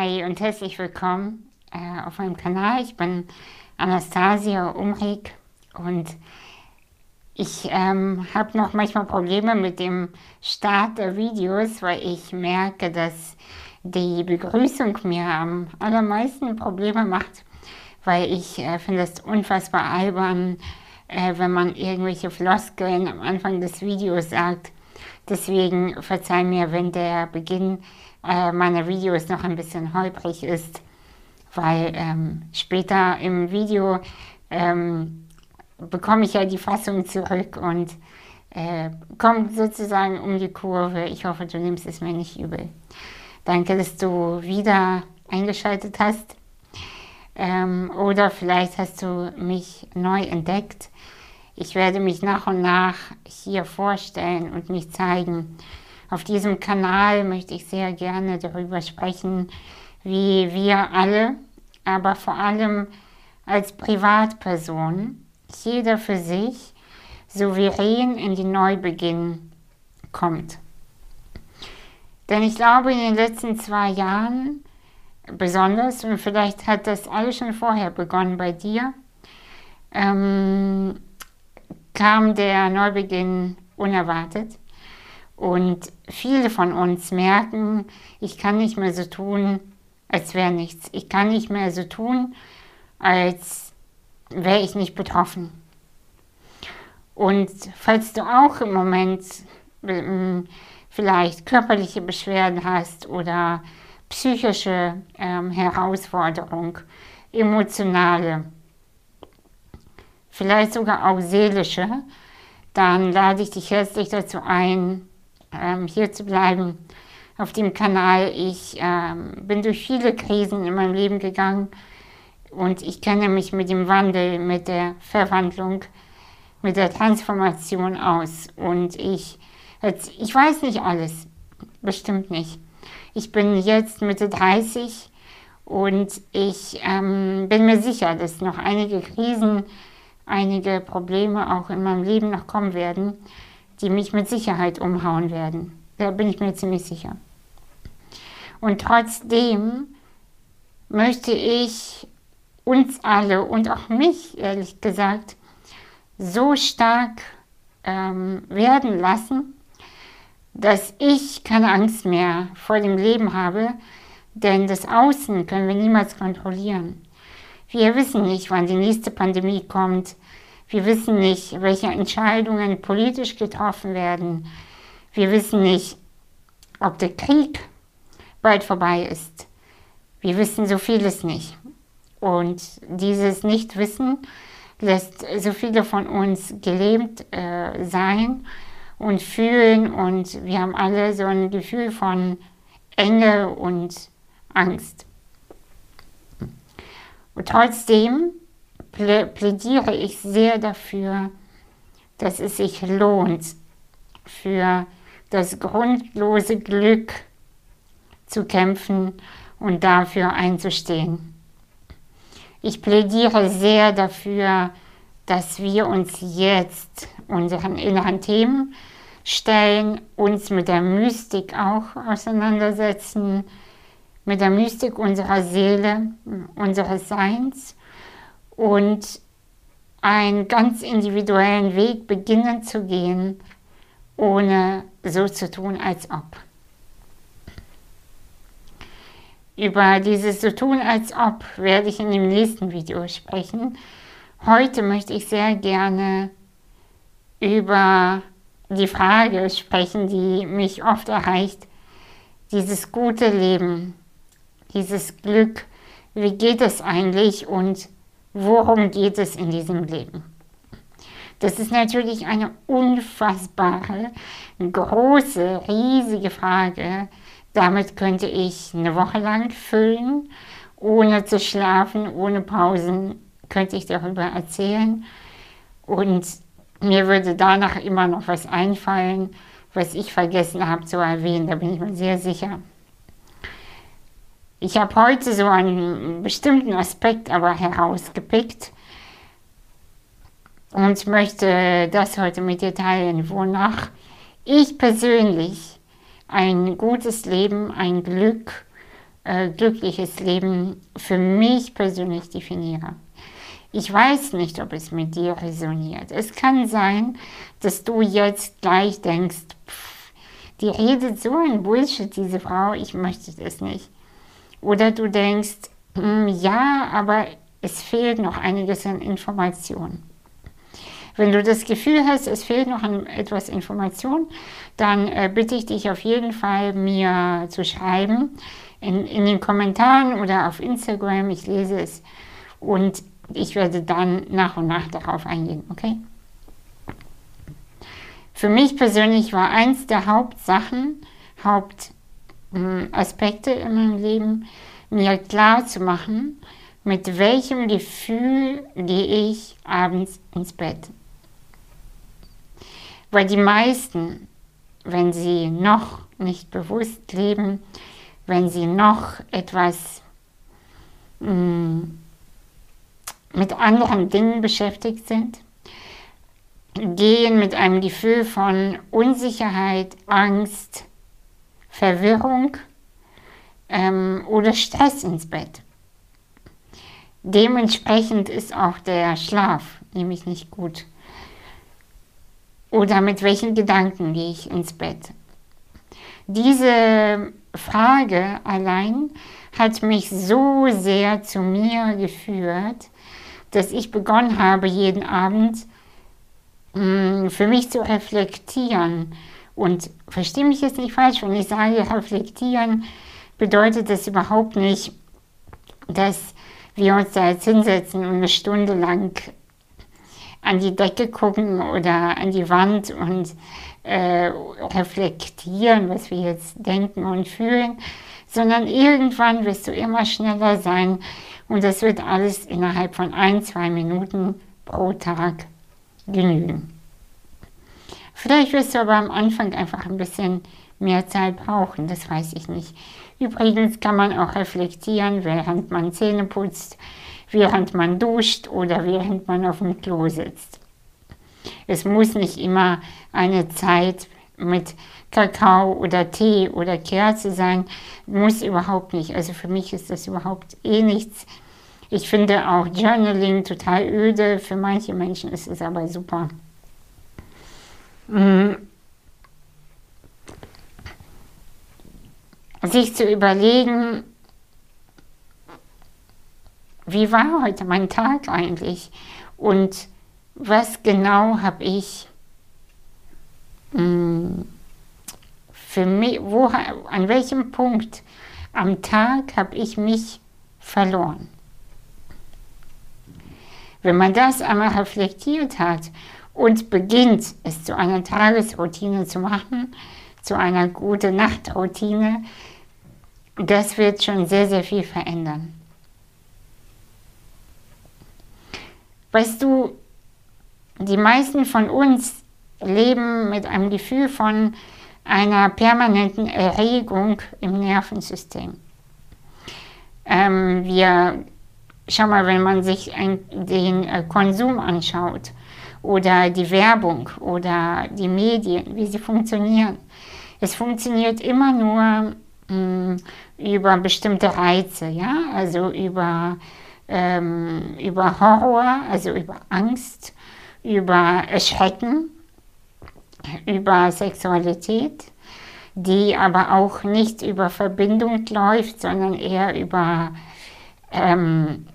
Hi und herzlich willkommen äh, auf meinem Kanal. Ich bin Anastasia Umrig und ich ähm, habe noch manchmal Probleme mit dem Start der Videos, weil ich merke, dass die Begrüßung mir am allermeisten Probleme macht, weil ich äh, finde es unfassbar albern, äh, wenn man irgendwelche Floskeln am Anfang des Videos sagt. Deswegen verzeih mir, wenn der Beginn äh, meiner Videos noch ein bisschen holprig ist, weil ähm, später im Video ähm, bekomme ich ja die Fassung zurück und äh, komme sozusagen um die Kurve. Ich hoffe, du nimmst es mir nicht übel. Danke, dass du wieder eingeschaltet hast. Ähm, oder vielleicht hast du mich neu entdeckt. Ich werde mich nach und nach hier vorstellen und mich zeigen. Auf diesem Kanal möchte ich sehr gerne darüber sprechen, wie wir alle, aber vor allem als Privatperson, jeder für sich, souverän in die Neubeginn kommt. Denn ich glaube, in den letzten zwei Jahren besonders, und vielleicht hat das alles schon vorher begonnen bei dir, ähm, kam der Neubeginn unerwartet. Und viele von uns merken, ich kann nicht mehr so tun, als wäre nichts. Ich kann nicht mehr so tun, als wäre ich nicht betroffen. Und falls du auch im Moment ähm, vielleicht körperliche Beschwerden hast oder psychische ähm, Herausforderung, emotionale, vielleicht sogar auch seelische, dann lade ich dich herzlich dazu ein, ähm, hier zu bleiben auf dem Kanal. Ich ähm, bin durch viele Krisen in meinem Leben gegangen und ich kenne mich mit dem Wandel, mit der Verwandlung, mit der Transformation aus. Und ich, jetzt, ich weiß nicht alles, bestimmt nicht. Ich bin jetzt Mitte 30 und ich ähm, bin mir sicher, dass noch einige Krisen, einige Probleme auch in meinem Leben noch kommen werden die mich mit Sicherheit umhauen werden. Da bin ich mir ziemlich sicher. Und trotzdem möchte ich uns alle und auch mich, ehrlich gesagt, so stark ähm, werden lassen, dass ich keine Angst mehr vor dem Leben habe, denn das Außen können wir niemals kontrollieren. Wir wissen nicht, wann die nächste Pandemie kommt, wir wissen nicht, welche Entscheidungen politisch getroffen werden. Wir wissen nicht, ob der Krieg bald vorbei ist. Wir wissen so vieles nicht. Und dieses Nichtwissen lässt so viele von uns gelähmt äh, sein und fühlen. Und wir haben alle so ein Gefühl von Enge und Angst. Und trotzdem plädiere ich sehr dafür, dass es sich lohnt, für das grundlose Glück zu kämpfen und dafür einzustehen. Ich plädiere sehr dafür, dass wir uns jetzt unseren inneren Themen stellen, uns mit der Mystik auch auseinandersetzen, mit der Mystik unserer Seele, unseres Seins und einen ganz individuellen Weg beginnen zu gehen, ohne so zu tun, als ob. Über dieses so tun, als ob werde ich in dem nächsten Video sprechen. Heute möchte ich sehr gerne über die Frage sprechen, die mich oft erreicht, dieses gute Leben, dieses Glück, wie geht es eigentlich und worum geht es in diesem Leben? Das ist natürlich eine unfassbare, große, riesige Frage. Damit könnte ich eine Woche lang füllen, ohne zu schlafen, ohne Pausen, könnte ich darüber erzählen. Und mir würde danach immer noch was einfallen, was ich vergessen habe zu erwähnen, da bin ich mir sehr sicher. Ich habe heute so einen bestimmten Aspekt aber herausgepickt und möchte das heute mit dir teilen, wonach ich persönlich ein gutes Leben, ein Glück äh, glückliches Leben für mich persönlich definiere. Ich weiß nicht, ob es mit dir resoniert. Es kann sein, dass du jetzt gleich denkst, pff, die redet so ein Bullshit, diese Frau, ich möchte das nicht. Oder du denkst, hm, ja, aber es fehlt noch einiges an Informationen. Wenn du das Gefühl hast, es fehlt noch an etwas Information, dann äh, bitte ich dich auf jeden Fall, mir zu schreiben in, in den Kommentaren oder auf Instagram. Ich lese es und ich werde dann nach und nach darauf eingehen, okay? Für mich persönlich war eins der Hauptsachen, Hauptaspekte in meinem Leben, mir klar zu machen, mit welchem Gefühl gehe ich abends ins Bett. Weil die meisten, wenn sie noch nicht bewusst leben, wenn sie noch etwas mm, mit anderen Dingen beschäftigt sind, gehen mit einem Gefühl von Unsicherheit, Angst, Verwirrung ähm, oder Stress ins Bett. Dementsprechend ist auch der Schlaf nämlich nicht gut. Oder mit welchen Gedanken gehe ich ins Bett? Diese Frage allein hat mich so sehr zu mir geführt, dass ich begonnen habe, jeden Abend mh, mm, für mich zu reflektieren. Und verstehe mich jetzt nicht falsch, wenn ich sage reflektieren, bedeutet das überhaupt nicht, dass wir uns da jetzt hinsetzen und eine Stunde lang an die Decke gucken oder an die Wand und äh, reflektieren, was wir jetzt denken und fühlen, sondern irgendwann wirst du immer schneller sein und das wird alles innerhalb von ein, zwei Minuten pro Tag genügen. Vielleicht wirst du aber am Anfang einfach ein bisschen mehr Zeit brauchen, das weiß ich nicht. Übrigens kann man auch reflektieren, während man Zähne putzt, während man duscht oder während man auf dem Klo sitzt. Es muss nicht immer eine Zeit mit Kakao oder Tee oder Kerze sein, muss überhaupt nicht. Also für mich ist das überhaupt eh nichts. Ich finde auch Journaling total öde, für manche Menschen ist es aber super. Mhm. Sich zu überlegen, wie war heute mein Tag eigentlich und was genau habe ich hm, für mich, wo, an welchem Punkt am Tag habe ich mich verloren. Wenn man das einmal reflektiert hat und beginnt, es zu einer Tagesroutine zu machen, zu einer guten Nachtroutine, das wird schon sehr, sehr viel verändern. Weißt du, die meisten von uns leben mit einem Gefühl von einer permanenten Erregung im Nervensystem. Ähm, wir, schau mal, wenn man sich ein, den äh, Konsum anschaut oder die Werbung oder die Medien, wie sie funktionieren. Es funktioniert immer nur mh, mm, über bestimmte Reize, ja, also über ähm, über Horror, also über Angst, über Erschrecken, über Sexualität, die aber auch nicht über Verbindung läuft, sondern eher über, ähm,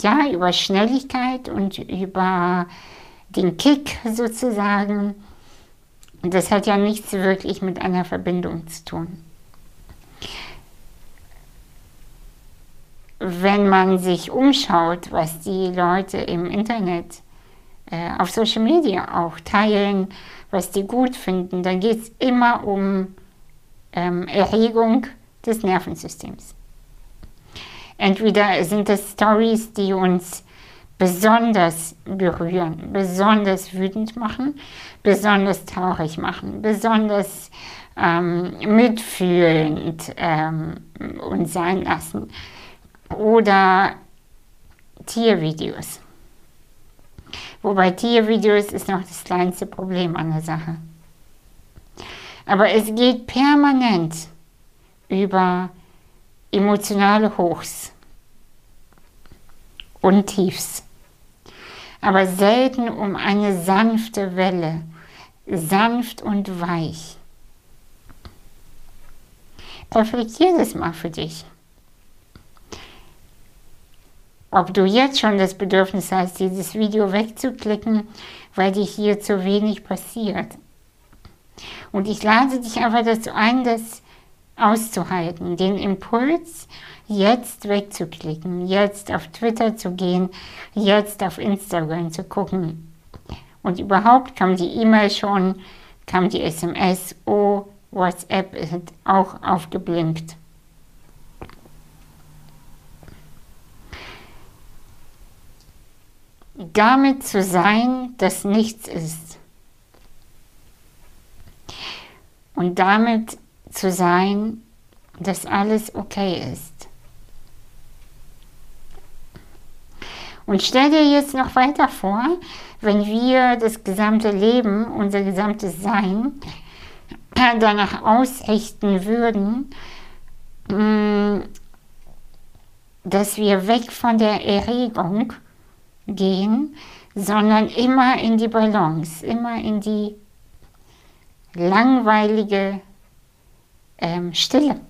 ja, über Schnelligkeit und über den Kick sozusagen. Das hat ja nichts wirklich mit einer Verbindung zu tun. wenn man sich umschaut, was die Leute im Internet, äh, auf Social Media auch teilen, was die gut finden, dann geht es immer um ähm, Erregung des Nervensystems. Entweder sind es Stories, die uns besonders berühren, besonders wütend machen, besonders traurig machen, besonders ähm, mitfühlend ähm, uns sein lassen oder Tiervideos. Wobei Tiervideos ist noch das kleinste Problem an der Sache. Aber es geht permanent über emotionale Hochs und Tiefs, aber selten um eine sanfte Welle, sanft und weich. Reflektier das mal für dich. Ob du jetzt schon das Bedürfnis hast, dieses Video wegzuklicken, weil dir hier zu wenig passiert. Und ich lade dich einfach dazu ein, das auszuhalten, den Impuls jetzt wegzuklicken, jetzt auf Twitter zu gehen, jetzt auf Instagram zu gucken. Und überhaupt kam die E-Mail schon, kam die SMS, oh, WhatsApp ist auch aufgeblinkt. Damit zu sein, dass nichts ist. Und damit zu sein, dass alles okay ist. Und stell dir jetzt noch weiter vor, wenn wir das gesamte Leben, unser gesamtes Sein danach ausrichten würden, mm, dass wir weg von der Erregung gehen, sondern immer in die Balance, immer in die langweilige ähm, Stille.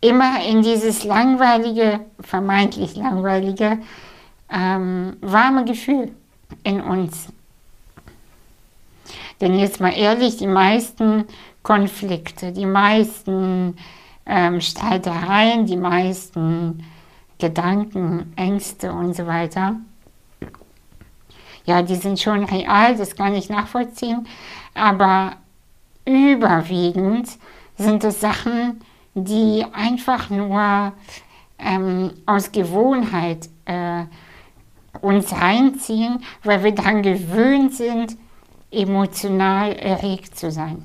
Immer in dieses langweilige, vermeintlich langweilige, ähm, warme Gefühl in uns. Denn jetzt mal ehrlich, die meisten Konflikte, die meisten ähm, Streitereien, die meisten Gedanken, Ängste und so weiter, ja, die sind schon real, das kann ich nachvollziehen, aber überwiegend sind es Sachen, die einfach nur ähm, aus Gewohnheit äh, uns reinziehen, weil wir daran gewöhnt sind, emotional erregt zu sein.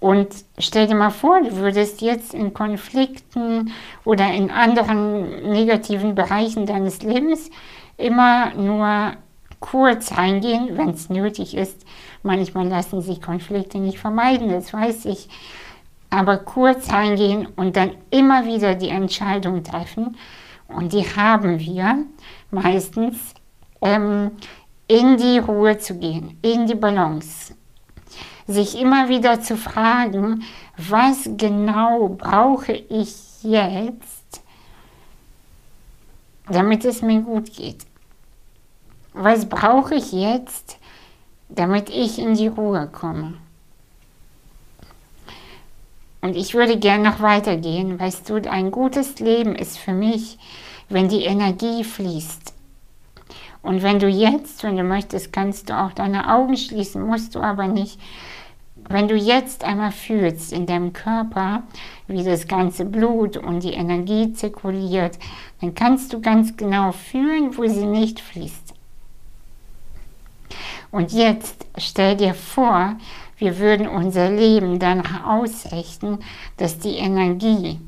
Und stell dir mal vor, du würdest jetzt in Konflikten oder in anderen negativen Bereichen deines Lebens immer nur kurz reingehen, wenn es nötig ist. Manchmal lassen sich Konflikte nicht vermeiden, das weiß ich. Aber kurz reingehen und dann immer wieder die Entscheidung treffen. Und die haben wir meistens ähm, in die Ruhe zu gehen, in die Balance. Sich immer wieder zu fragen, was genau brauche ich jetzt, damit es mir gut geht. Was brauche ich jetzt, damit ich in die Ruhe komme? Und ich würde gern noch weitergehen. Weißt du, ein gutes Leben ist für mich, wenn die Energie fließt. Und wenn du jetzt, wenn du möchtest, kannst du auch deine Augen schließen, musst du aber nicht. Wenn du jetzt einmal fühlst in deinem Körper, wie das ganze Blut und die Energie zirkuliert, dann kannst du ganz genau fühlen, wo sie nicht fließt. Und jetzt stell dir vor, wir würden unser Leben danach ausrichten, dass die Energie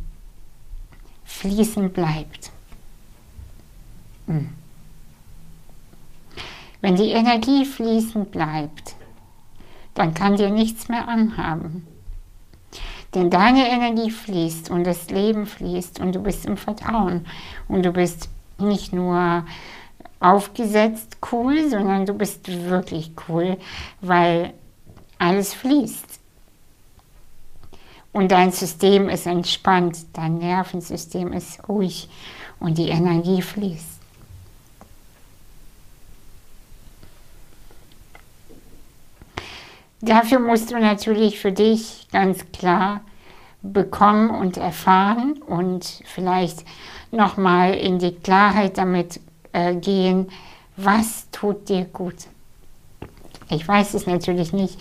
fließen bleibt. Hm. Wenn die Energie fließend bleibt, dann kann dir nichts mehr anhaben. Denn deine Energie fließt und das Leben fließt und du bist im Vertrauen und du bist nicht nur aufgesetzt cool, sondern du bist wirklich cool, weil alles fließt. Und dein System ist entspannt, dein Nervensystem ist ruhig und die Energie fließt. Dafür musst du natürlich für dich ganz klar bekommen und erfahren und vielleicht nochmal in die Klarheit damit äh, gehen, was tut dir gut. Ich weiß es natürlich nicht.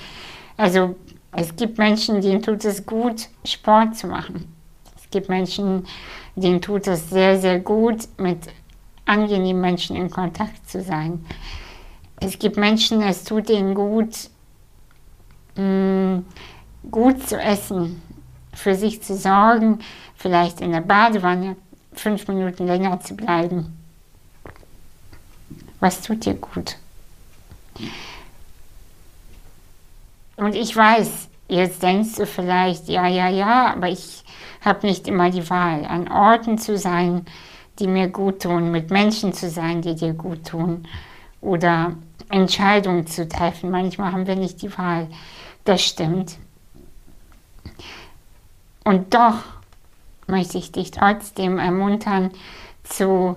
Also es gibt Menschen, denen tut es gut, Sport zu machen. Es gibt Menschen, denen tut es sehr, sehr gut, mit angenehmen Menschen in Kontakt zu sein. Es gibt Menschen, es tut ihnen gut, mh, gut zu essen, für sich zu sorgen, vielleicht in der Badewanne fünf Minuten länger zu bleiben. Was tut dir gut? Und ich weiß, jetzt denkst du vielleicht, ja, ja, ja, aber ich habe nicht immer die Wahl, an Orten zu sein, die mir gut tun, mit Menschen zu sein, die dir gut tun oder Entscheidungen zu treffen. Manchmal haben wir nicht die Wahl. Das stimmt. Und doch möchte ich dich trotzdem ermuntern, zu,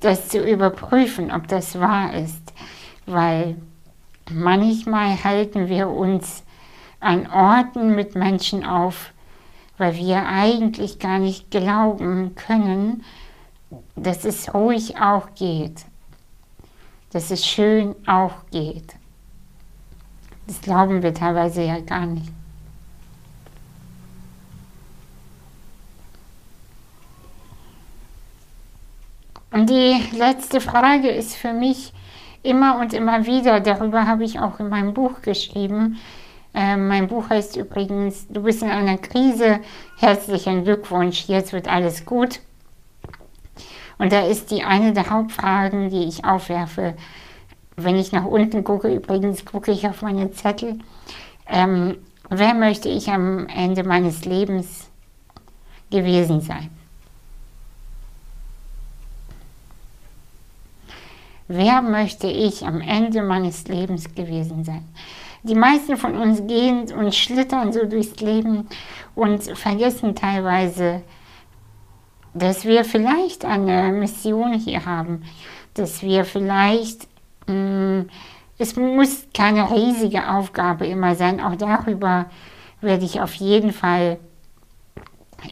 das zu überprüfen, ob das wahr ist. Weil manchmal halten wir uns an Orten mit Menschen auf, weil wir eigentlich gar nicht glauben können, dass es ruhig auch geht, dass es schön auch geht. Das glauben wir teilweise ja gar nicht. Und die letzte Frage ist für mich immer und immer wieder, darüber habe ich auch in meinem Buch geschrieben. Äh, mein Buch heißt übrigens, du bist in einer Krise, herzlichen Glückwunsch, jetzt wird alles gut. Und da ist die eine der Hauptfragen, die ich aufwerfe. Wenn ich nach unten gucke, übrigens gucke ich auf meine Zettel, ähm, wer möchte ich am Ende meines Lebens gewesen sein? Wer möchte ich am Ende meines Lebens gewesen sein? Die meisten von uns gehen und schlittern so durchs Leben und vergessen teilweise, dass wir vielleicht eine Mission hier haben, dass wir vielleicht, mh, mm, es muss keine riesige Aufgabe immer sein, auch darüber werde ich auf jeden Fall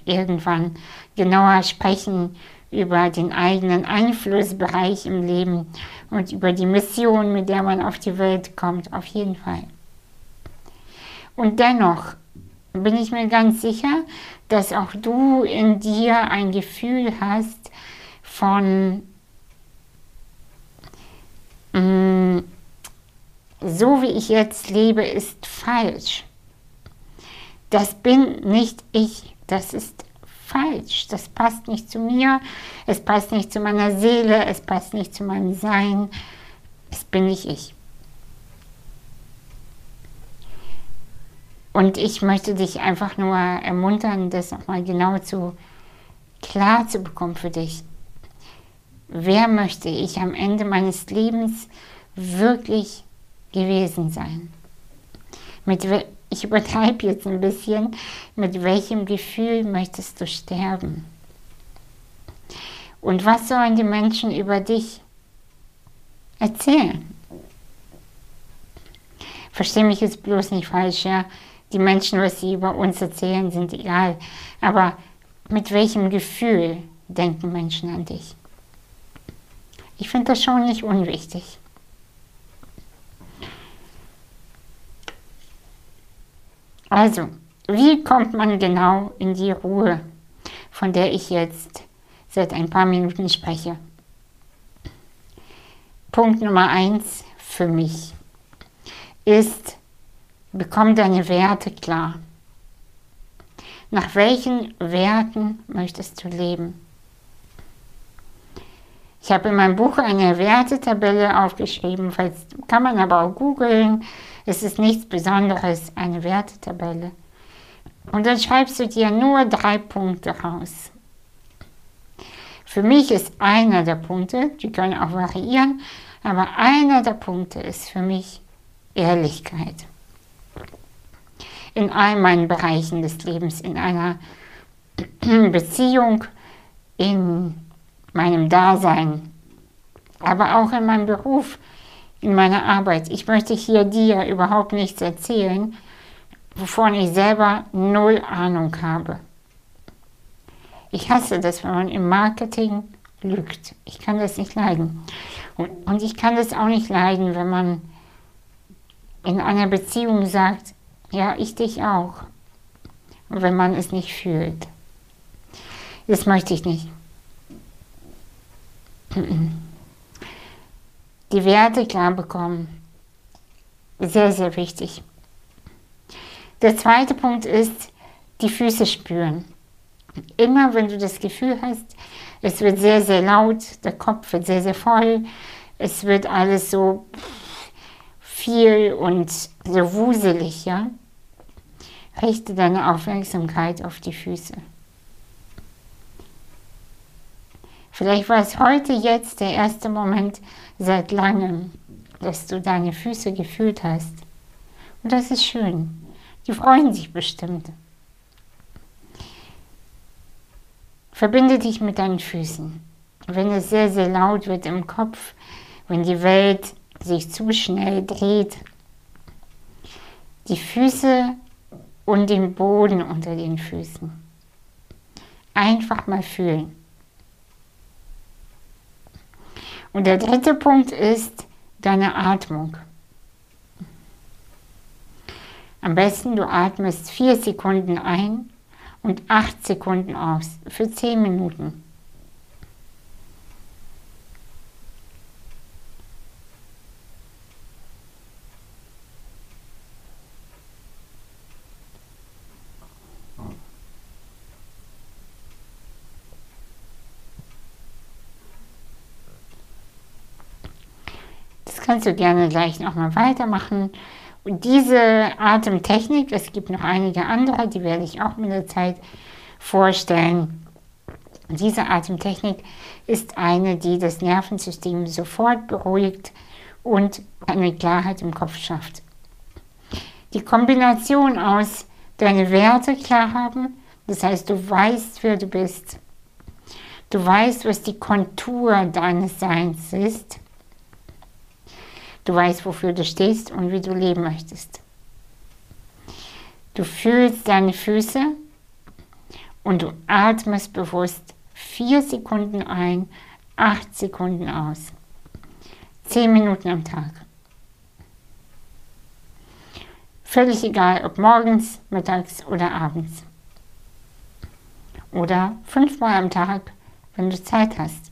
irgendwann genauer sprechen, über den eigenen Einflussbereich im Leben und über die Mission, mit der man auf die Welt kommt, auf jeden Fall. Und dennoch bin ich mir ganz sicher, dass auch du in dir ein Gefühl hast von mm, so wie ich jetzt lebe, ist falsch. Das bin nicht ich, das ist falsch, das passt nicht zu mir, es passt nicht zu meiner Seele, es passt nicht zu meinem Sein, es bin nicht ich. Und ich möchte dich einfach nur ermuntern, das nochmal genau zu klar zu bekommen für dich. Wer möchte ich am Ende meines Lebens wirklich gewesen sein? Mit, ich übertreibe jetzt ein bisschen, mit welchem Gefühl möchtest du sterben? Und was sollen die Menschen über dich erzählen? Verstehe mich jetzt bloß nicht falsch, ja. Die Menschen, was sie über uns erzählen, sind egal. Aber mit welchem Gefühl denken Menschen an dich? Ich finde das schon nicht unwichtig. Also, wie kommt man genau in die Ruhe, von der ich jetzt seit ein paar Minuten spreche? Punkt Nummer eins für mich ist, bekomm deine Werte klar. Nach welchen Werten möchtest du leben? Ich habe in meinem Buch eine Wertetabelle aufgeschrieben, kann man aber auch googeln. Es ist nichts Besonderes, eine Wertetabelle. Und dann schreibst du dir nur drei Punkte raus. Für mich ist einer der Punkte, die können auch variieren, aber einer der Punkte ist für mich Ehrlichkeit. In all meinen Bereichen des Lebens, in einer Beziehung, in meinem Dasein, aber auch in meinem Beruf, in meiner Arbeit. Ich möchte hier dir überhaupt nichts erzählen, wovon ich selber null Ahnung habe. Ich hasse das, wenn man im Marketing lügt. Ich kann das nicht leiden. Und, und ich kann das auch nicht leiden, wenn man in einer Beziehung sagt, ja, ich dich auch. Und wenn man es nicht fühlt. Das möchte ich nicht die Werte klar bekommen. Sehr, sehr wichtig. Der zweite Punkt ist, die Füße spüren. Immer wenn du das Gefühl hast, es wird sehr, sehr laut, der Kopf wird sehr, sehr voll, es wird alles so viel und so wuselig, ja, richte deine Aufmerksamkeit auf die Füße. Vielleicht war es heute jetzt der erste Moment seit langem, dass du deine Füße gefühlt hast. Und das ist schön. Die freuen sich bestimmt. Verbinde dich mit deinen Füßen. Wenn es sehr, sehr laut wird im Kopf, wenn die Welt sich zu schnell dreht, die Füße und den Boden unter den Füßen. Einfach mal fühlen. Und der dritte Punkt ist deine Atmung. Am besten du atmest vier Sekunden ein und acht Sekunden aus für zehn Minuten. Kannst du gerne gleich nochmal weitermachen. Und diese Atemtechnik, es gibt noch einige andere, die werde ich auch mit der Zeit vorstellen. Diese Atemtechnik ist eine, die das Nervensystem sofort beruhigt und eine Klarheit im Kopf schafft. Die Kombination aus deine Werte klar haben, das heißt, du weißt, wer du bist. Du weißt, was die Kontur deines Seins ist. Du weißt, wofür du stehst und wie du leben möchtest. Du fühlst deine Füße und du atmest bewusst vier Sekunden ein, acht Sekunden aus. Zehn Minuten am Tag. Völlig egal, ob morgens, mittags oder abends. Oder fünfmal am Tag, wenn du Zeit hast.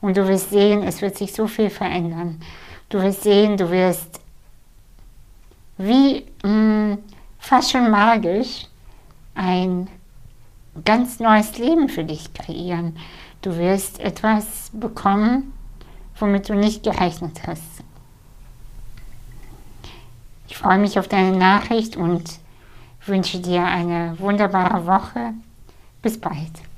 Und du wirst sehen, es wird sich so viel verändern. Du wirst sehen, du wirst wie mh, hm, fast schon magisch ein ganz neues Leben für dich kreieren. Du wirst etwas bekommen, womit du nicht gerechnet hast. Ich freue mich auf deine Nachricht und wünsche dir eine wunderbare Woche. Bis bald.